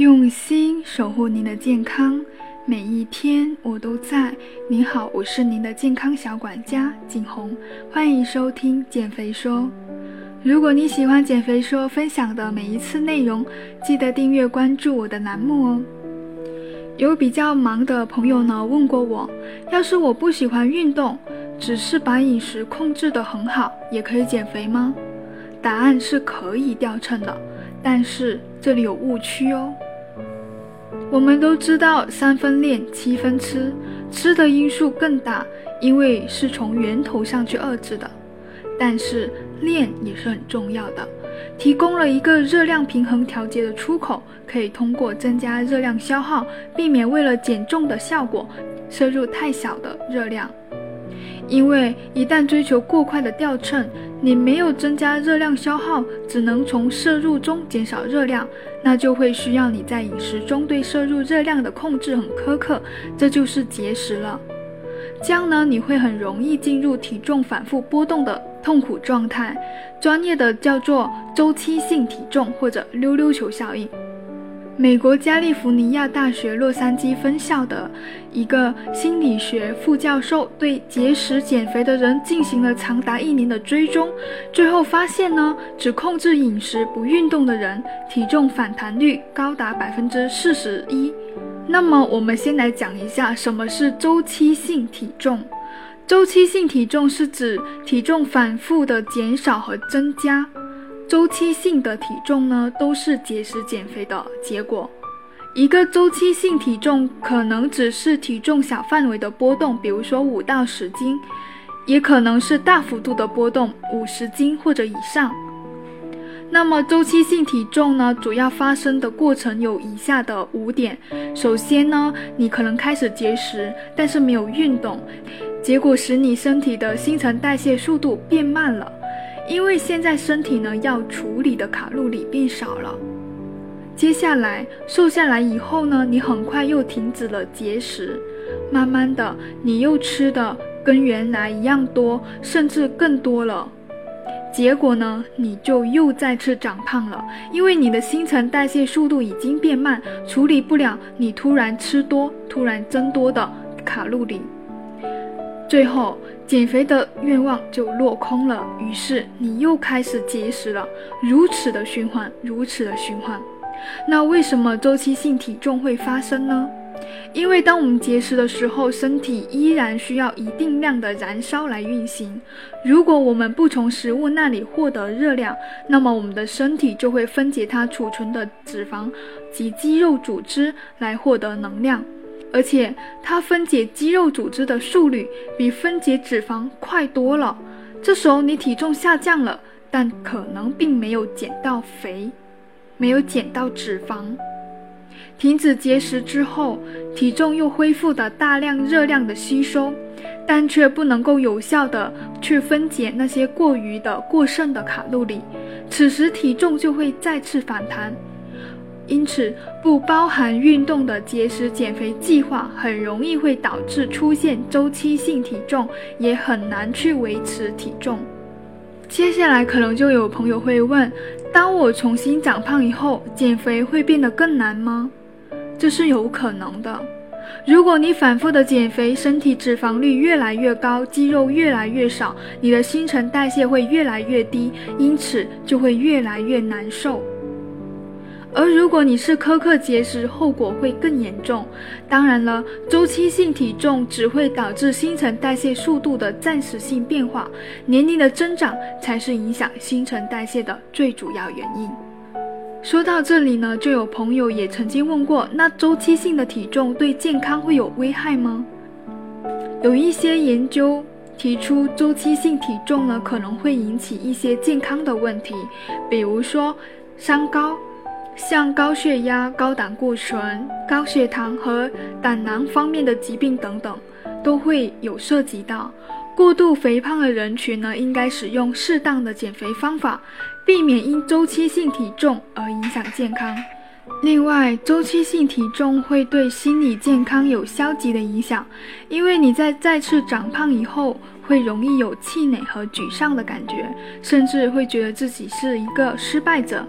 用心守护您的健康，每一天我都在。您好，我是您的健康小管家景红，欢迎收听减肥说。如果你喜欢减肥说分享的每一次内容，记得订阅关注我的栏目哦。有比较忙的朋友呢问过我，要是我不喜欢运动，只是把饮食控制得很好，也可以减肥吗？答案是可以掉秤的，但是这里有误区哦。我们都知道三分练七分吃，吃的因素更大，因为是从源头上去遏制的。但是练也是很重要的，提供了一个热量平衡调节的出口，可以通过增加热量消耗，避免为了减重的效果摄入太小的热量。因为一旦追求过快的掉秤，你没有增加热量消耗，只能从摄入中减少热量，那就会需要你在饮食中对摄入热量的控制很苛刻，这就是节食了。这样呢，你会很容易进入体重反复波动的痛苦状态，专业的叫做周期性体重或者溜溜球效应。美国加利福尼亚大学洛杉矶分校的一个心理学副教授对节食减肥的人进行了长达一年的追踪，最后发现呢，只控制饮食不运动的人，体重反弹率高达百分之四十一。那么，我们先来讲一下什么是周期性体重。周期性体重是指体重反复的减少和增加。周期性的体重呢，都是节食减肥的结果。一个周期性体重可能只是体重小范围的波动，比如说五到十斤，也可能是大幅度的波动，五十斤或者以上。那么周期性体重呢，主要发生的过程有以下的五点。首先呢，你可能开始节食，但是没有运动，结果使你身体的新陈代谢速度变慢了。因为现在身体呢要处理的卡路里变少了，接下来瘦下来以后呢，你很快又停止了节食，慢慢的你又吃的跟原来一样多，甚至更多了，结果呢，你就又再次长胖了，因为你的新陈代谢速度已经变慢，处理不了你突然吃多、突然增多的卡路里，最后。减肥的愿望就落空了，于是你又开始节食了，如此的循环，如此的循环。那为什么周期性体重会发生呢？因为当我们节食的时候，身体依然需要一定量的燃烧来运行。如果我们不从食物那里获得热量，那么我们的身体就会分解它储存的脂肪及肌肉组织来获得能量。而且它分解肌肉组织的速率比分解脂肪快多了。这时候你体重下降了，但可能并没有减到肥，没有减到脂肪。停止节食之后，体重又恢复的大量热量的吸收，但却不能够有效的去分解那些过余的过剩的卡路里。此时体重就会再次反弹。因此，不包含运动的节食减肥计划很容易会导致出现周期性体重，也很难去维持体重。接下来可能就有朋友会问：当我重新长胖以后，减肥会变得更难吗？这是有可能的。如果你反复的减肥，身体脂肪率越来越高，肌肉越来越少，你的新陈代谢会越来越低，因此就会越来越难受。而如果你是苛刻节食，后果会更严重。当然了，周期性体重只会导致新陈代谢速度的暂时性变化，年龄的增长才是影响新陈代谢的最主要原因。说到这里呢，就有朋友也曾经问过：那周期性的体重对健康会有危害吗？有一些研究提出，周期性体重呢可能会引起一些健康的问题，比如说三高。像高血压、高胆固醇、高血糖和胆囊方面的疾病等等，都会有涉及到。过度肥胖的人群呢，应该使用适当的减肥方法，避免因周期性体重而影响健康。另外，周期性体重会对心理健康有消极的影响，因为你在再次长胖以后，会容易有气馁和沮丧的感觉，甚至会觉得自己是一个失败者。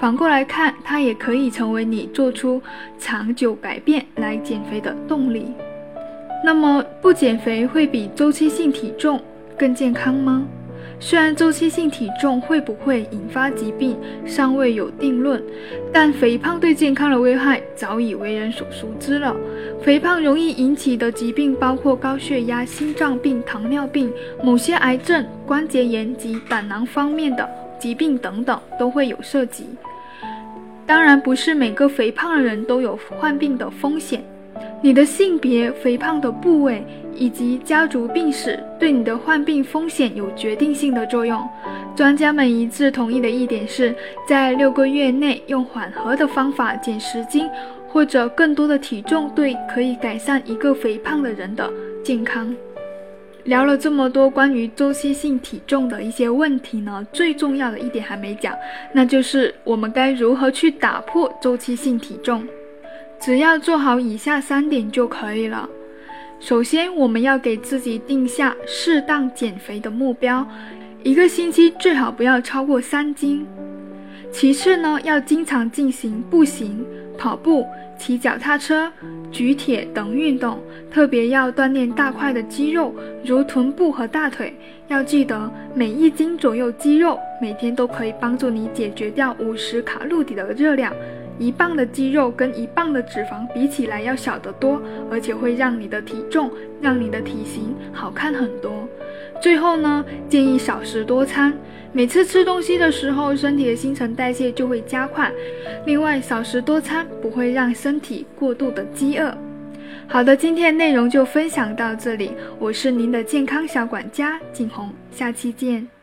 反过来看，它也可以成为你做出长久改变来减肥的动力。那么，不减肥会比周期性体重更健康吗？虽然周期性体重会不会引发疾病尚未有定论，但肥胖对健康的危害早已为人所熟知了。肥胖容易引起的疾病包括高血压、心脏病、糖尿病、某些癌症、关节炎及胆囊方面的疾病等等都会有涉及。当然，不是每个肥胖的人都有患病的风险。你的性别、肥胖的部位以及家族病史对你的患病风险有决定性的作用。专家们一致同意的一点是，在六个月内用缓和的方法减十斤或者更多的体重，对可以改善一个肥胖的人的健康。聊了这么多关于周期性体重的一些问题呢，最重要的一点还没讲，那就是我们该如何去打破周期性体重。只要做好以下三点就可以了。首先，我们要给自己定下适当减肥的目标，一个星期最好不要超过三斤。其次呢，要经常进行步行、跑步、骑脚踏车、举铁等运动，特别要锻炼大块的肌肉，如臀部和大腿。要记得，每一斤左右肌肉，每天都可以帮助你解决掉五十卡路里的热量。一磅的肌肉跟一磅的脂肪比起来要小得多，而且会让你的体重、让你的体型好看很多。最后呢，建议少食多餐，每次吃东西的时候，身体的新陈代谢就会加快。另外，少食多餐不会让身体过度的饥饿。好的，今天内容就分享到这里，我是您的健康小管家景红，下期见。